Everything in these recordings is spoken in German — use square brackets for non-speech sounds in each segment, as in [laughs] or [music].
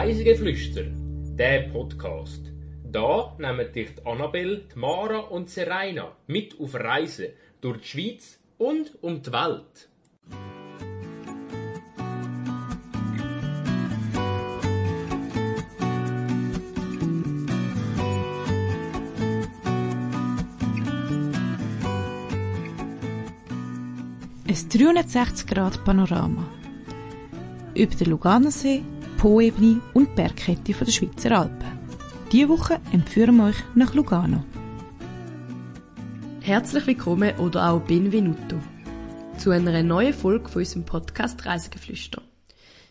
Reisegeflüster, der Podcast. Da nehmen dich die Mara und Serena mit auf Reisen durch die Schweiz und um die Welt. Ein 360-Grad-Panorama. Über den Luganosee, Poebene und die Bergkette der Schweizer Alpen. Diese Woche entführen wir euch nach Lugano. Herzlich willkommen oder auch Benvenuto zu einer neuen Folge von unserem Podcast Reisegeflüster.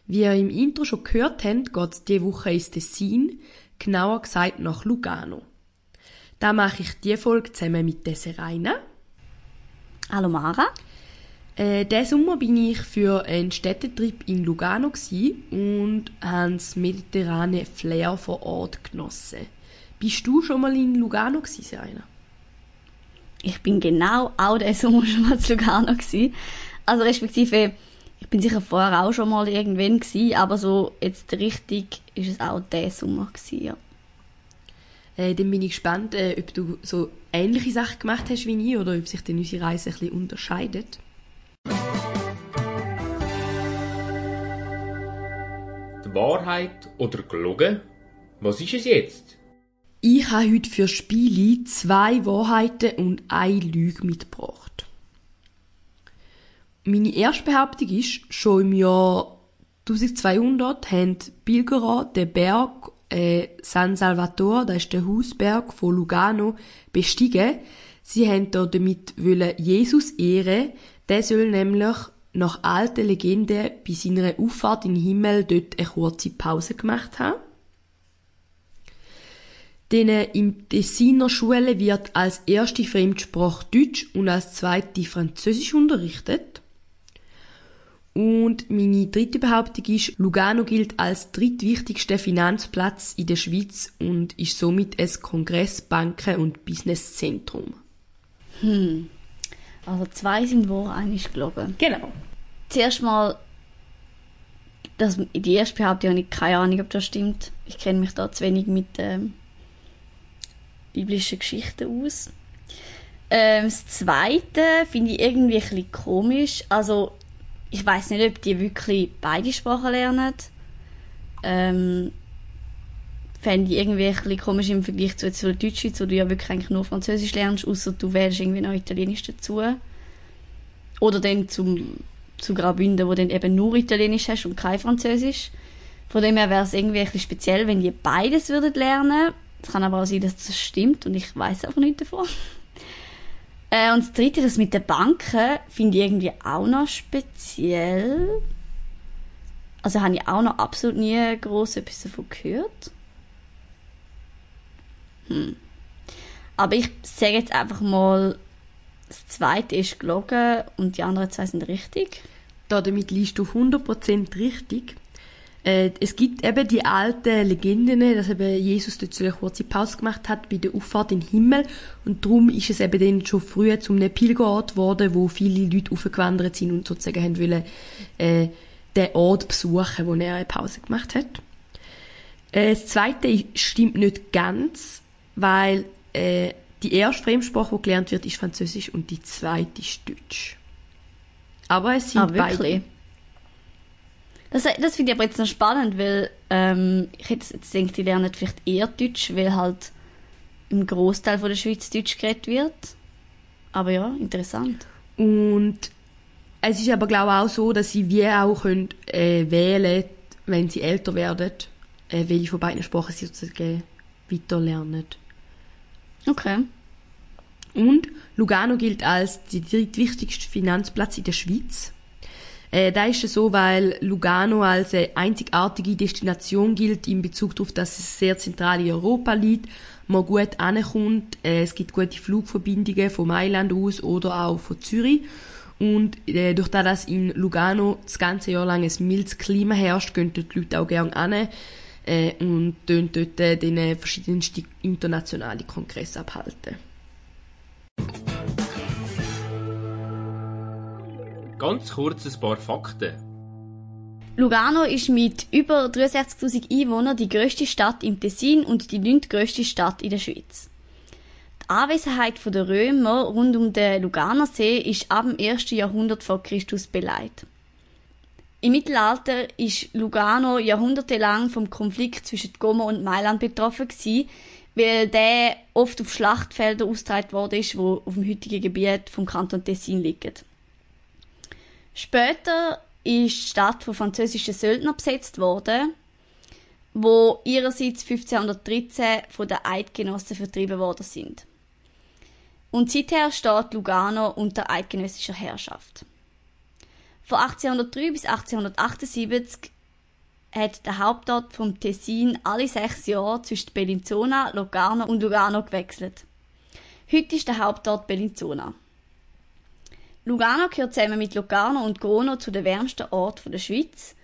Wie ihr im Intro schon gehört habt, geht es diese Woche ins Tessin, genauer gesagt nach Lugano. Da mache ich diese Folge zusammen mit Deseraina. Hallo Mara. Äh, diesen Sommer bin ich für einen Städtetrip in Lugano und habe das mediterrane Flair vor Ort genossen. Bist du schon mal in Lugano gewesen, Serena? Ich bin genau auch diesen Sommer schon mal zu Lugano gewesen. Also respektive, ich bin sicher vorher auch schon mal irgendwann gewesen, aber so jetzt richtig ist es auch diesen Sommer gewesen, ja. Äh, dann bin ich gespannt, äh, ob du so ähnliche Sachen gemacht hast wie ich oder ob sich denn unsere Reise ein bisschen unterscheidet. Wahrheit oder gelogen? Was ist es jetzt? Ich habe heute für Spiele zwei Wahrheiten und eine Lüge mitgebracht. Meine erste Behauptung ist, schon im Jahr 1200 haben die Pilgerer den Berg äh, San Salvatore, das ist der Hausberg von Lugano, bestiegen. Sie haben damit Jesus ehren. Der soll nämlich nach alter Legende bei seiner Auffahrt in den Himmel dort eine kurze Pause gemacht haben. Denn im Tessiner Schule wird als erste Fremdsprache Deutsch und als zweite Französisch unterrichtet. Und meine dritte Behauptung ist, Lugano gilt als drittwichtigster Finanzplatz in der Schweiz und ist somit ein Kongress-, Banken- und Businesszentrum. Hm. Also zwei sind wahr, eine ist gelogen. Genau. Zuerst mal, das, die erste Behauptung habe ich keine Ahnung, ob das stimmt. Ich kenne mich da zu wenig mit ähm, biblischen Geschichten aus. Ähm, das zweite finde ich irgendwie ein bisschen komisch. Also, ich weiß nicht, ob die wirklich beide Sprachen lernen. Ähm, fände ich irgendwie ein bisschen komisch im Vergleich zu, zu Deutschschweiz, wo du ja wirklich eigentlich nur Französisch lernst, außer du wählst irgendwie noch Italienisch dazu. Oder dann zum, zu Graubünden, wo dann eben nur Italienisch hast und kein Französisch. Von dem her wäre es irgendwie ein speziell, wenn die beides würden lernen. Es kann aber auch sein, dass das stimmt und ich weiß einfach nicht davon. [laughs] Äh, und das dritte, das mit den Banken, finde ich irgendwie auch noch speziell. Also habe ich auch noch absolut nie groß etwas davon gehört. Hm. Aber ich sage jetzt einfach mal, das zweite ist gelogen und die anderen zwei sind richtig. Damit liest du 100% richtig. Äh, es gibt eben die alten Legenden, dass eben Jesus so eine kurze Pause gemacht hat bei der Auffahrt in den Himmel und darum ist es eben dann schon früher zum einem Pilgerort geworden, wo viele Leute aufgewandert sind und sozusagen haben wollen, äh, den Ort besuchen, wo er eine Pause gemacht hat. Äh, das zweite stimmt nicht ganz, weil äh, die erste Fremdsprache, die gelernt wird, ist Französisch und die zweite ist Deutsch. Aber es sind Ah, wirklich? beide. Das, das finde ich aber jetzt noch spannend, weil ähm, ich hätte jetzt gedacht, die lernen vielleicht eher Deutsch, weil halt im Großteil von der Schweiz Deutsch geredet wird. Aber ja, interessant. Und es ist aber glaube ich auch so, dass sie wie auch können, äh, wählen, wenn sie älter werden, äh, welche von beiden Sprachen sie sozusagen weiterlernen. Okay. Und Lugano gilt als der drittwichtigste Finanzplatz in der Schweiz. Äh, da ist es so, weil Lugano als eine einzigartige Destination gilt in Bezug darauf, dass es sehr zentral in Europa liegt, man gut ankommt, äh, es gibt gute Flugverbindungen von Mailand aus oder auch von Zürich. Und äh, durch das, dass in Lugano das ganze Jahr lang ein mildes Klima herrscht, gehen die Leute auch gerne an äh, und tun dort äh, den äh, verschiedensten internationale Kongresse abhalten. Ganz kurz ein paar Fakten. Lugano ist mit über 63.000 Einwohnern die grösste Stadt im Tessin und die neuntgrösste Stadt in der Schweiz. Die Anwesenheit der Römer rund um den Luganer See ist ab dem 1. Jahrhundert vor Christus beleidigt. Im Mittelalter ist Lugano jahrhundertelang vom Konflikt zwischen Como und Mailand betroffen gewesen, weil der oft auf Schlachtfelder ausgetragen worden ist, wo auf dem heutigen Gebiet vom Kanton Tessin liegen. Später ist die Stadt von französischen Söldnern besetzt worden, wo ihrerseits 1513 von den Eidgenossen vertrieben worden sind. Und seither steht Lugano unter eidgenössischer Herrschaft. Von 1803 bis 1878 hat der Hauptort vom Tessin alle sechs Jahre zwischen Bellinzona, Locarno und Lugano gewechselt. Heute ist der Hauptort Bellinzona. Lugano gehört zusammen mit Locarno und Grono zu den wärmsten Orten der Schweiz.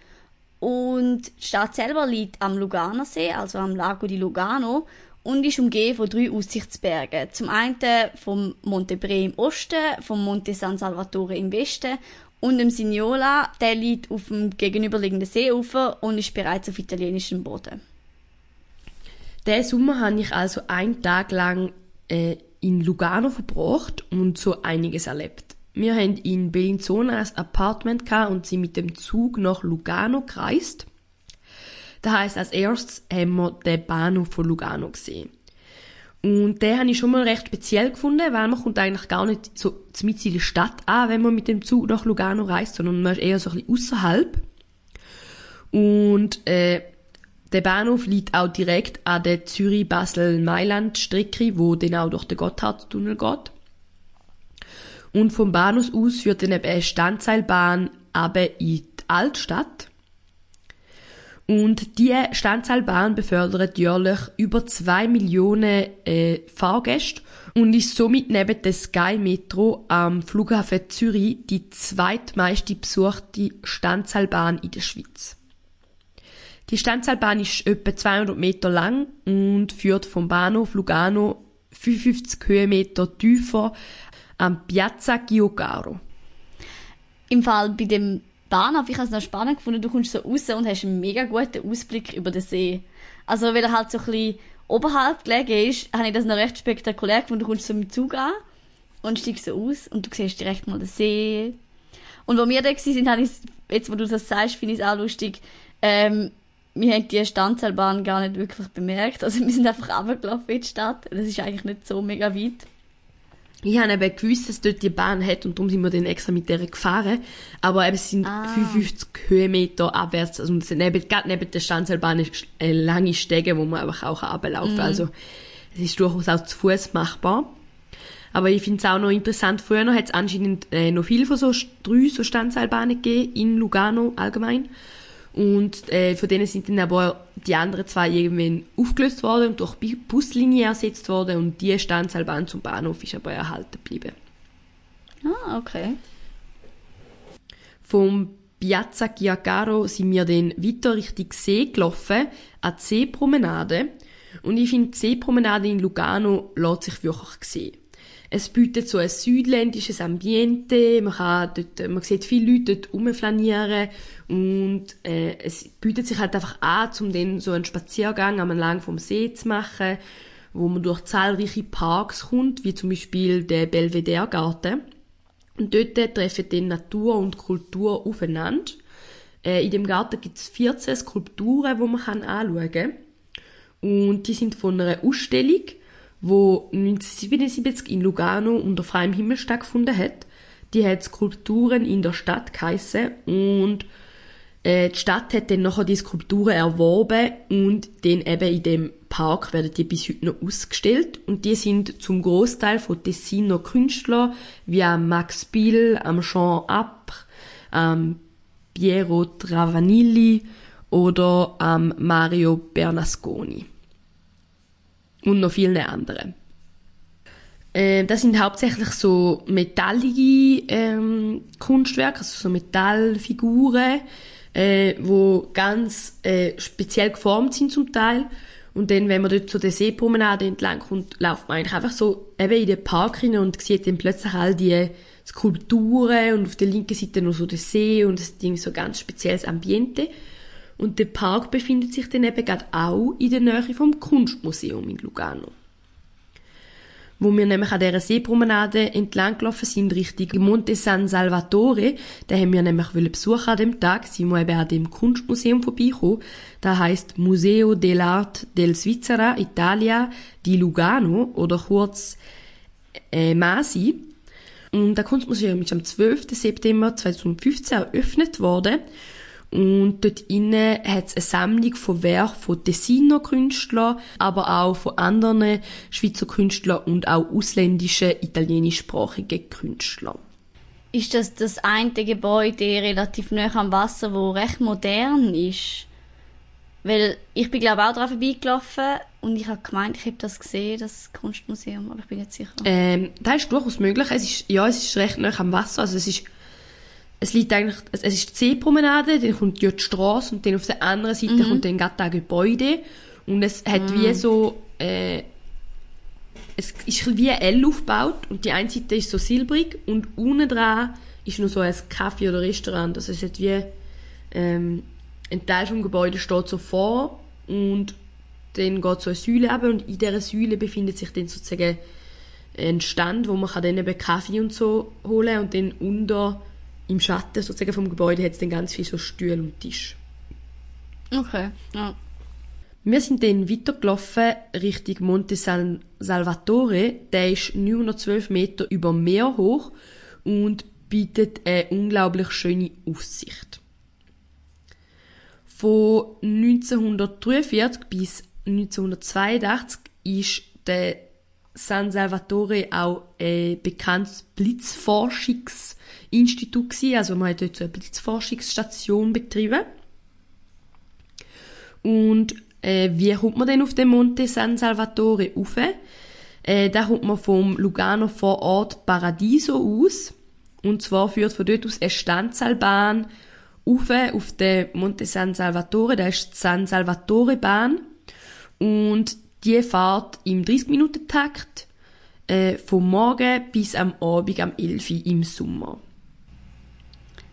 Und die Stadt selber liegt am Luganersee, also am Lago di Lugano, und ist umgeben von drei Aussichtsbergen. Zum einen vom Monte Bre im Osten, vom Monte San Salvatore im Westen und dem Signola, der liegt auf dem gegenüberliegenden Seeufer und ist bereits auf italienischem Boden. Diesen Sommer habe ich also einen Tag lang äh, in Lugano verbracht und so einiges erlebt. Wir haben in Bellinzona ein Apartment und sind mit dem Zug nach Lugano gereist. Das heisst, als erstes haben wir den Bahnhof von Lugano gesehen. Und den habe ich schon mal recht speziell gefunden, weil man kommt eigentlich gar nicht so mit in der Stadt an, wenn man mit dem Zug nach Lugano reist, sondern man ist eher so ein bisschen außerhalb. Und äh, der Bahnhof liegt auch direkt an der Zürich-Basel-Mailand-Strecke, wo dann auch durch den Gotthardtunnel geht. Und vom Bahnhof aus führt dann eben eine Standseilbahn aber in die Altstadt. Und die Standseilbahn befördert jährlich über zwei Millionen äh, Fahrgäste und ist somit neben der Sky Metro am Flughafen Zürich die zweitmeiste besuchte Standseilbahn in der Schweiz. Die Standseilbahn ist etwa 200 Meter lang und führt vom Bahnhof Lugano 55 Höhenmeter tiefer am Piazza Giucaro. Im Fall bei dem Bahnhof, ich habe es noch spannend gefunden, du kommst so raus und hast einen mega guten Ausblick über den See. Also, weil er halt so ein bisschen oberhalb gelegen ist, habe ich das noch recht spektakulär gefunden. Du kommst so mit dem Zug an und steigst so aus und du siehst direkt mal den See. Und wo wir da sind, habe ich jetzt, wo du das sagst, finde ich es auch lustig, ähm, wir haben die Standseilbahn gar nicht wirklich bemerkt. Also wir sind einfach runtergelaufen in die Stadt. Das ist eigentlich nicht so mega weit. Ich habe eben gewusst, dass dort die Bahn hat und darum sind wir dann extra mit der gefahren. Aber eben, es sind ah. 55 Höhenmeter abwärts, also neben, gerade neben der Standseilbahn ist eine lange Stege, wo man einfach auch kann. Mhm. Also, es ist durchaus auch zu Fuß machbar. Aber ich finde es auch noch interessant, früher hat es anscheinend äh, noch viele von so drei so Standseilbahnen gegeben, in Lugano allgemein. Und äh, von denen sind dann aber die anderen zwei irgendwann aufgelöst worden und durch Buslinie ersetzt worden und die Standseilbahn zum Bahnhof ist aber erhalten geblieben. Ah, okay. Vom Piazza Chiacaro sind wir dann weiter Richtung See gelaufen, an die Seepromenade. Und ich finde, die Seepromenade in Lugano lässt sich wirklich sehen. Es bietet so ein südländisches Ambiente, man, kann dort, man sieht viele Leute dort rumflanieren und äh, es bietet sich halt einfach an, um dann so einen Spaziergang am Lang vom See zu machen, wo man durch zahlreiche Parks kommt, wie zum Beispiel der Belvedere Garten. Und dort treffen dann Natur und Kultur aufeinander. Äh, in dem Garten gibt es 14 Skulpturen, die man anschauen kann. Und die sind von einer Ausstellung wo 1977 in Lugano unter freiem Himmel stattgefunden hat. Die hat Skulpturen in der Stadt geheissen und äh, die Stadt hat dann nachher die Skulpturen erworben und dann eben in dem Park werden die bis heute noch ausgestellt und die sind zum Großteil von Tessiner Künstlern wie Max Bill, am Jean Apre, am Piero Travanilli oder am Mario Bernasconi und noch viele andere. Äh, das sind hauptsächlich so metallige ähm, Kunstwerke, also so Metallfiguren, äh, wo ganz äh, speziell geformt sind zum Teil Und dann, wenn man dort zu der Seepromenade entlang kommt, läuft man eigentlich einfach so eben in den Park hinein und sieht dann plötzlich all die Skulpturen und auf der linken Seite noch so der See und das Ding so ganz spezielles Ambiente. Und der Park befindet sich dann eben gerade auch in der Nähe vom Kunstmuseum in Lugano. Wo wir nämlich an dieser Seepromenade entlang gelaufen sind, Richtung Monte San Salvatore, da haben wir nämlich besuchen an dem Tag, sind wir eben an dem Kunstmuseum vorbeigekommen. Da heißt Museo dell'Arte del Svizzera Italia di Lugano oder kurz äh, MASI. Und das Kunstmuseum ist am 12. September 2015 eröffnet worden und dort innen hat es eine Sammlung von Werken von Tessiner Künstlern, aber auch von anderen Schweizer Künstlern und auch ausländischen italienischsprachigen Künstlern. Ist das das eine Gebäude relativ nah am Wasser, wo recht modern ist? Weil ich bin glaube auch daran vorbeigelaufen und ich habe gemeint, ich habe das gesehen, das Kunstmuseum, aber ich bin nicht sicher. Ähm, das ist durchaus möglich. Es ist, ja, es ist recht nah am Wasser. Also es ist es liegt eigentlich, es ist die Seepromenade, dann kommt die Straße und dann auf der anderen Seite mhm. kommt dann gerade Gebäude und es hat mhm. wie so, äh, es ist wie ein L aufgebaut und die eine Seite ist so silbrig und unten dran ist noch so ein Kaffee oder Restaurant, also es hat wie, ähm, ein Teil vom Gebäude steht so vor und dann geht so eine Säule ab und in dieser Säule befindet sich dann sozusagen ein Stand, wo man kann dann eben Kaffee und so holen und dann unter im Schatten sozusagen vom Gebäude hat es dann ganz viele so Stühle und Tisch. Okay, ja. Wir sind dann weitergelaufen Richtung Monte San Salvatore. Der ist 912 Meter über Meer hoch und bietet eine unglaublich schöne Aussicht. Von 1943 bis 1982 ist der San Salvatore auch ein bekanntes Blitzforschungsinstitut gewesen. Also man hat dort so eine Blitzforschungsstation betrieben. Und äh, wie kommt man denn auf den Monte San Salvatore rauf? Äh, da kommt man vom Lugano vor Ort Paradiso aus. Und zwar führt von dort aus eine Standseilbahn rauf auf den Monte San Salvatore. Da ist die San Salvatore Bahn. Und die fahrt im 30-Minuten-Takt äh, vom Morgen bis am Abend am 11 Uhr im Sommer.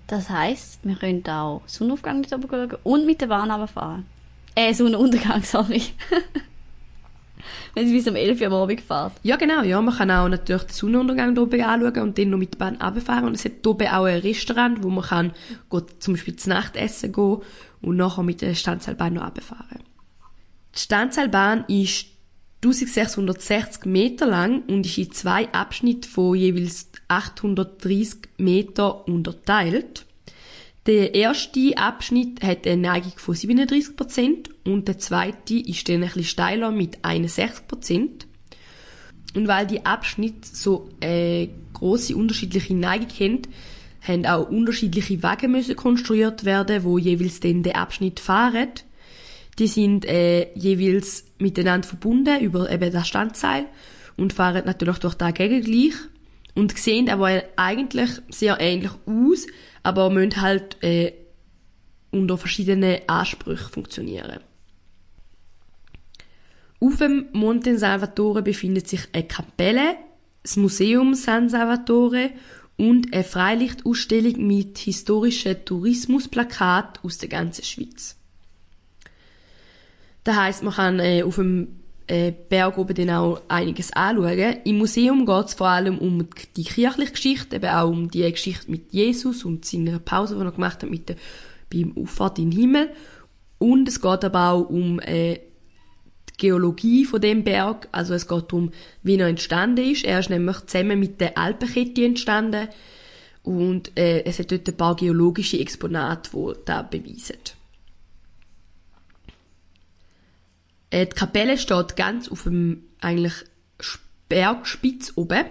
Das heisst, wir können auch Sonnenaufgang nicht schauen und mit der Bahn fahren. Äh, Sonnenuntergang, [laughs] sorry. Wenn sie bis um 11 Uhr am Abend fährt. Ja, genau. Ja, man kann auch natürlich den Sonnenuntergang oben anschauen und dann noch mit der Bahn runterfahren. Und es hat hier oben auch ein Restaurant, wo man kann zum Beispiel zu Nacht essen gehen und nachher mit der Standseilbahn noch runterfahren. Die Standseilbahn ist 1660 Meter lang und ist in zwei Abschnitte von jeweils 830 Meter unterteilt. Der erste Abschnitt hat eine Neigung von 37% und der zweite ist dann ein bisschen steiler mit 61%. Und weil die Abschnitte so eine grosse unterschiedliche Neigung haben, haben auch unterschiedliche Wagen müssen konstruiert werden, wo jeweils den Abschnitt fahren. Die sind äh, jeweils miteinander verbunden über eben das Standseil und fahren natürlich durch den Gegengleich und sehen aber eigentlich sehr ähnlich aus, aber müssen halt äh, unter verschiedenen Ansprüchen funktionieren. Auf dem Monte Salvatore befindet sich eine Kapelle, das Museum San Salvatore und eine Freilichtausstellung mit historischen Tourismusplakaten aus der ganzen Schweiz. Das heisst, man kann äh, auf dem äh, Berg oben dann auch einiges anschauen. Im Museum geht es vor allem um die kirchliche Geschichte, eben auch um die Geschichte mit Jesus und seiner Pause, die er gemacht hat mit der, beim Auffahrt in den Himmel. Und es geht aber auch um äh, die Geologie von dem Berg. Also es geht darum, wie er entstanden ist. Er ist nämlich zusammen mit der Alpenkette entstanden. Und äh, es hat dort ein paar geologische Exponate, die das beweisen. Äh, die Kapelle steht ganz auf dem eigentlich Bergspitz oben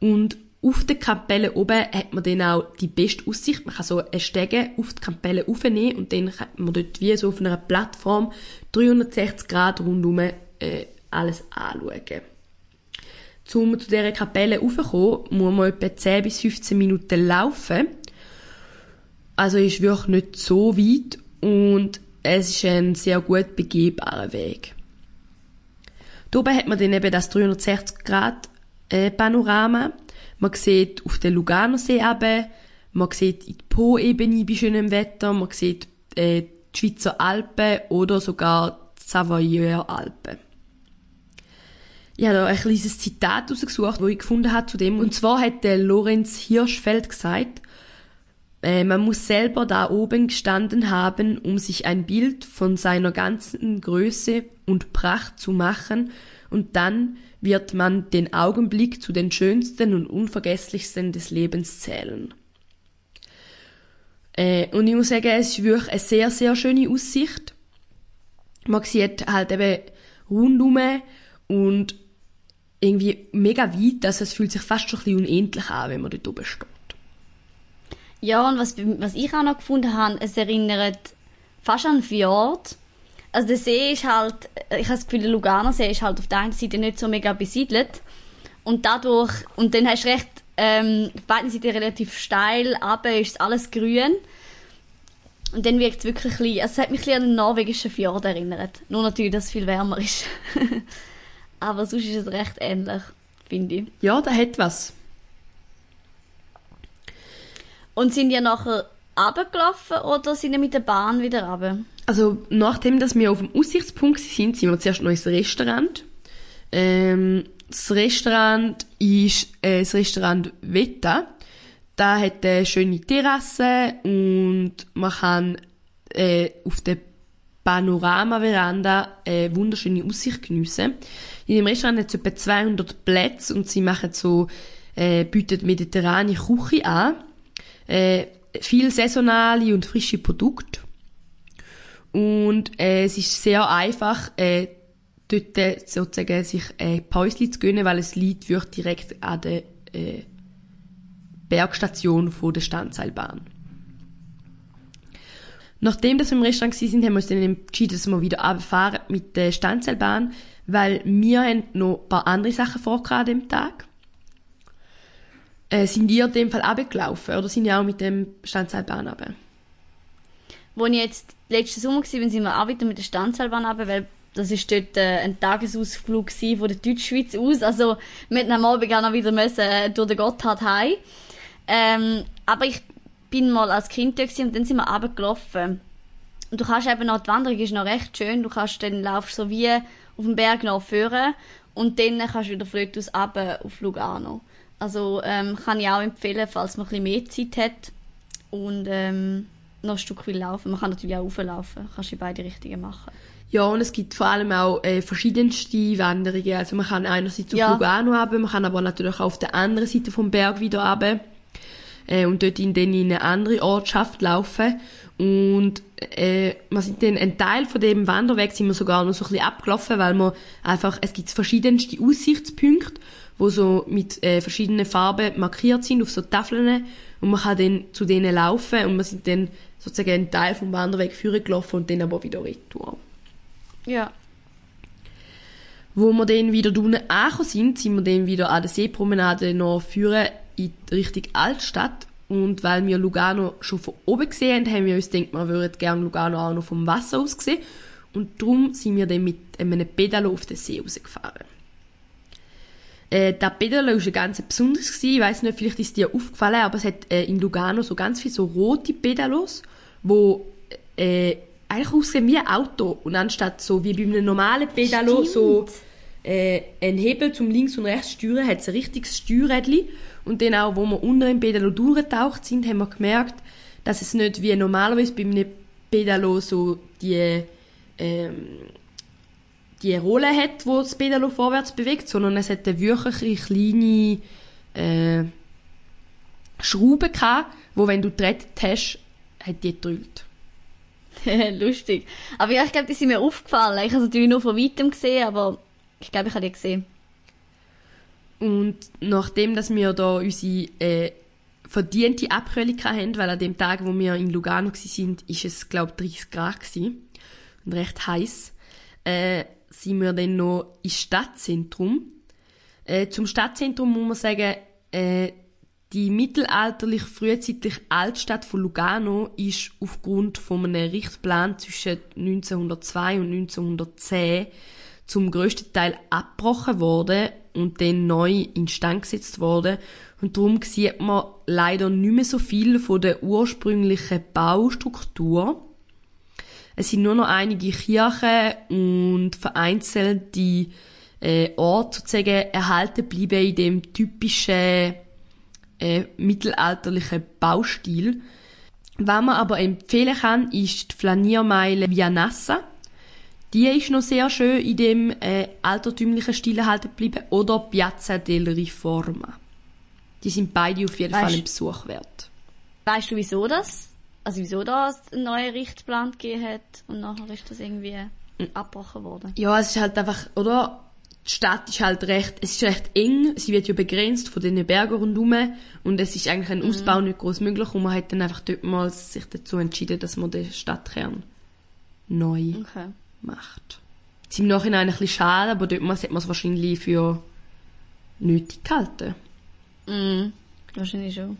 und auf der Kapelle oben hat man dann auch die beste Aussicht. Man kann so eine Stege auf die Kapelle aufnehmen und dann kann man dort wie so auf einer Plattform 360 Grad rundum äh, alles anschauen. Um zu dieser Kapelle raufzukommen, muss man etwa 10 bis 15 Minuten laufen. Also ist wirklich nicht so weit und es ist ein sehr gut begehbarer Weg. Oben hat man dann eben das 360 Grad äh, Panorama. Man sieht auf den Luganosee runter, man sieht in die Po-Ebene bei schönem Wetter, man sieht äh, die Schweizer Alpen oder sogar die Savoyer Alpen. Ich habe da ein kleines Zitat rausgesucht, das ich gefunden habe zu dem. Und zwar hat der Lorenz Hirschfeld gesagt, äh, man muss selber da oben gestanden haben, um sich ein Bild von seiner ganzen Größe und Pracht zu machen, und dann wird man den Augenblick zu den schönsten und unvergesslichsten des Lebens zählen. Äh, und ich muss sagen, es ist wirklich eine sehr, sehr schöne Aussicht. Man sieht halt eben rundum und irgendwie mega weit, also es fühlt sich fast schon ein bisschen unendlich an, wenn man dort oben steht. Ja, und was, was ich auch noch gefunden habe, es erinnert fast an Fjord. Also der See ist halt, ich habe das Gefühl, der Lugano See ist halt auf der einen Seite nicht so mega besiedelt. Und dadurch, und dann hast du recht, ähm, auf beiden Seiten relativ steil, aber ist alles grün. Und dann wirkt es wirklich ein bisschen, also es hat mich ein bisschen an den norwegischen Fjord erinnert. Nur natürlich, dass es viel wärmer ist. [laughs] aber sonst ist es recht ähnlich, finde ich. Ja, da hat was. Und sind ihr nachher runtergelaufen oder sind ihr mit der Bahn wieder runter? Also, nachdem dass wir auf dem Aussichtspunkt sind, sind wir zuerst noch ins Restaurant. Ähm, das Restaurant ist äh, das Restaurant Vetta. Da hat eine schöne Terrasse und man kann äh, auf der Panorama-Veranda eine wunderschöne Aussicht geniessen. In dem Restaurant hat es etwa 200 Plätze und sie machen so, äh, bieten mediterrane Küche an. Äh, viel saisonale und frische Produkte. Und äh, es ist sehr einfach, äh, dort äh, sozusagen sich äh, Päuschen zu gönnen, weil es liegt wirklich direkt an der äh, Bergstation von der Standseilbahn. Nachdem wir im Restaurant waren, haben wir uns dann entschieden, dass wir wieder runterfahren mit der Standseilbahn, weil wir haben noch ein paar andere Sachen vor an dem Tag. Äh, sind ihr in dem Fall runtergelaufen oder sind ihr auch mit dem Standseilbahn runter? Wo ich jetzt letzten Sommer war, sind wir auch wieder mit der Standseilbahn runter, weil das ist dort äh, ein Tagesausflug von der Deutschschweiz aus. Also hätten am Abend auch noch wieder müssen, äh, durch den Gotthard heim. Ähm, aber ich bin mal als Kind dort und dann sind wir runtergelaufen. Und du kannst eben noch, die Wanderung ist noch recht schön, du kannst dann laufst so wie auf dem Berg noch führen und dann kannst du wieder von aus runter auf Lugano. Also ähm, kann ich auch empfehlen, falls man ein bisschen mehr Zeit hat und ähm, noch ein Stück will laufen. Man kann natürlich auch rauflaufen, kannst du in beide Richtungen machen. Ja, und es gibt vor allem auch äh, verschiedenste Wanderungen. Also man kann einerseits auf Ja. Lugano runter, man kann aber natürlich auch auf der anderen Seite vom Berg wieder runter äh, und dort in, dann in eine andere Ortschaft laufen. Und äh, wir sind dann ein Teil von dem Wanderweg sind wir sogar noch so ein bisschen abgelaufen, weil man einfach, es gibt verschiedenste Aussichtspunkte, wo so mit äh, verschiedenen Farben markiert sind auf so Tafeln und man kann dann zu denen laufen und wir sind dann sozusagen einen Teil vom Wanderweg führen gelaufen und dann aber wieder retour. Ja. Wo wir dann wieder unten angekommen sind, sind wir dann wieder an der Seepromenade noch führen in Richtung Altstadt. Und weil wir Lugano schon von oben gesehen haben, haben wir uns gedacht, wir würden gerne Lugano auch noch vom Wasser aus sehen. Und darum sind wir dann mit einem Pedalo auf den See rausgefahren. Äh, der Pedalo war ganz besonderes. gewesen. Ich weiss nicht, vielleicht ist dir aufgefallen, aber es hat äh, in Lugano so ganz viele so rote Pedalos, wo äh, eigentlich aussehen wie ein Auto. Und anstatt so wie bei einem normalen Pedalo Stimmt. so äh, ein Hebel zum links und rechts steuern, hat es ein richtiges Steuerrädchen. Und dann auch, wo wir unter im Pedalo durchgetaucht sind, haben wir gemerkt, dass es nicht wie normalerweise bei einem Pedalo so die, ähm, die Rolle hat, wo das Pedalo vorwärts bewegt, sondern es hat wirklich kleine äh, Schraube gehabt, wo wenn du gerettet hast, hat die gedrückt. [laughs] Lustig. Aber ja, ich glaube, die sind mir aufgefallen. Ich habe es natürlich nur von weitem gesehen, aber ich glaube, ich habe die gesehen. Und nachdem, dass wir da unsere äh, verdiente Abkühlung haben, weil an dem Tag, wo wir in Lugano waren, ist es, glaube ich, 30 Grad gewesen und recht heiß, äh, sind wir dann noch ins Stadtzentrum. Äh, zum Stadtzentrum muss man sagen, äh, die mittelalterlich frühzeitliche Altstadt von Lugano ist aufgrund von einem Richtplan zwischen 1902 und 1910 zum grössten Teil abgebrochen worden und dann neu instand gesetzt worden. Und darum sieht man leider nicht mehr so viel von der ursprünglichen Baustruktur. Es sind nur noch einige Kirchen und vereinzelte äh, Orte sozusagen erhalten bleiben in dem typischen äh, mittelalterlichen Baustil. Was man aber empfehlen kann, ist die Flaniermeile Via Nassa. Die ist noch sehr schön in dem äh, altertümlichen Stil erhalten geblieben. Oder Piazza del Riforma. Die sind beide auf jeden Weißt- Fall ein Besuch wert. Weißt du, wieso das? Also wieso das einen neuen Richtplan gegeben hat und nachher ist das irgendwie abgebrochen worden? Ja, es ist halt einfach, oder? Die Stadt ist halt recht, es ist recht eng, sie wird ja begrenzt von den Bergen rundherum und es ist eigentlich ein Ausbau nicht groß möglich und man hat dann einfach dort mal sich dazu entschieden, dass man den Stadtkern neu Okay. macht. Es ist im Nachhinein ein bisschen schade, aber dort hat man es wahrscheinlich für nötig gehalten. Mhm. Wahrscheinlich schon.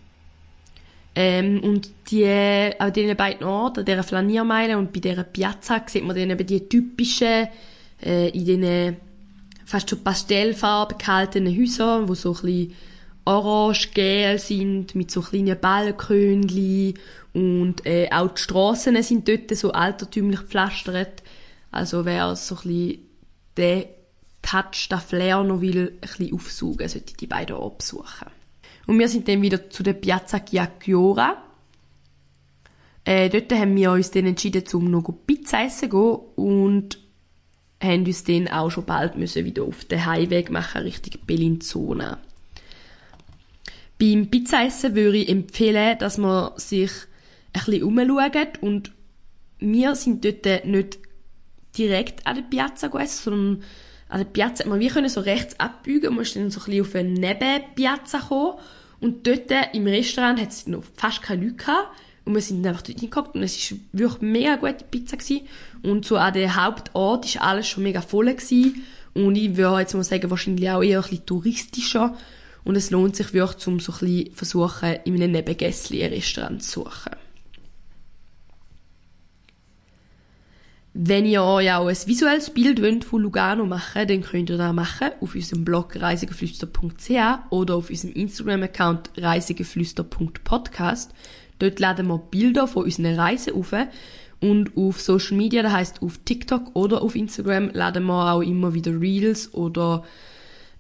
Ähm, und die, an diesen beiden Orten, an dieser Flaniermeile und bei dieser Piazza, sieht man dann eben die typischen, äh, in diesen fast schon pastellfarben gehaltenen Häusern, wo so ein orange, gel sind, mit so kleinen Balkönchen und äh, auch die Strassen sind dort so altertümlich gepflastert. Also wer so ein bisschen den Touch, den Flair noch will, ein bisschen aufsaugen, sollte die beiden Orte besuchen. Und wir sind dann wieder zu der Piazza Chiacchiora. Äh, dort haben wir uns dann entschieden, zum noch Pizza essen zu gehen und haben uns dann auch schon bald müssen wieder auf den Heimweg machen, Richtung Bellinzona. Beim Pizzaessen würde ich empfehlen, dass man sich ein bisschen umschaut und wir sind dort nicht direkt an der Piazza gegessen, sondern an der Piazza wie können so rechts abbiegen, man ist dann so ein bisschen auf eine Nebenpiazza gekommen und dort im Restaurant hat es noch fast keine Leute gehabt und wir sind einfach dort hingekommen und es war wirklich mega gute Pizza gewesen. und so an der Hauptort ist alles schon mega voll gewesen. und ich würde jetzt mal sagen, wahrscheinlich auch eher ein bisschen touristischer und es lohnt sich wirklich, um so ein bisschen versuchen, in einem Nebengässli ein Restaurant zu suchen. Wenn ihr euch auch ein visuelles Bild wollt von Lugano machen dann könnt ihr das machen auf unserem Blog reisegeflüster.ch oder auf unserem Instagram-Account reisegeflüster.podcast. Dort laden wir Bilder von unseren Reisen auf und auf Social Media, das heisst auf TikTok oder auf Instagram, laden wir auch immer wieder Reels oder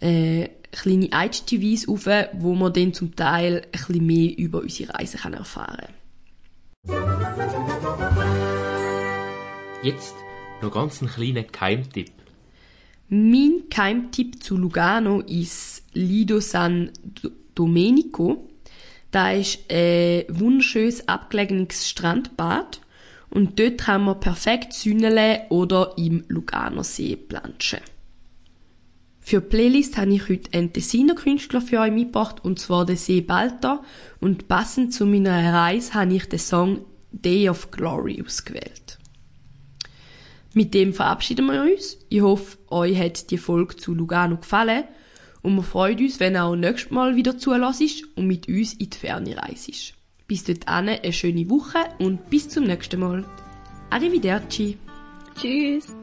äh, kleine IGTVs auf, wo man dann zum Teil ein bisschen mehr über unsere Reise kann erfahren Jetzt noch ganz einen kleinen Geheimtipp. Mein Keimtipp zu Lugano ist Lido San Domenico. Da ist ein wunderschönes abgelegenes Strandbad und dort kann man perfekt sünnele oder im Lugano-See planschen. Für die Playlist habe ich heute einen Tessiner Künstler für euch mitgebracht, und zwar den See Balter. Und passend zu meiner Reise habe ich den Song Day of Glory ausgewählt. Mit dem verabschieden wir uns. Ich hoffe, euch hat die Folge zu Lugano gefallen. Und wir freuen uns, wenn ihr auch nächstes Mal wieder zulässt und mit uns in die Ferne reist. Bis dort eine schöne Woche und bis zum nächsten Mal. Arrivederci. Tschüss.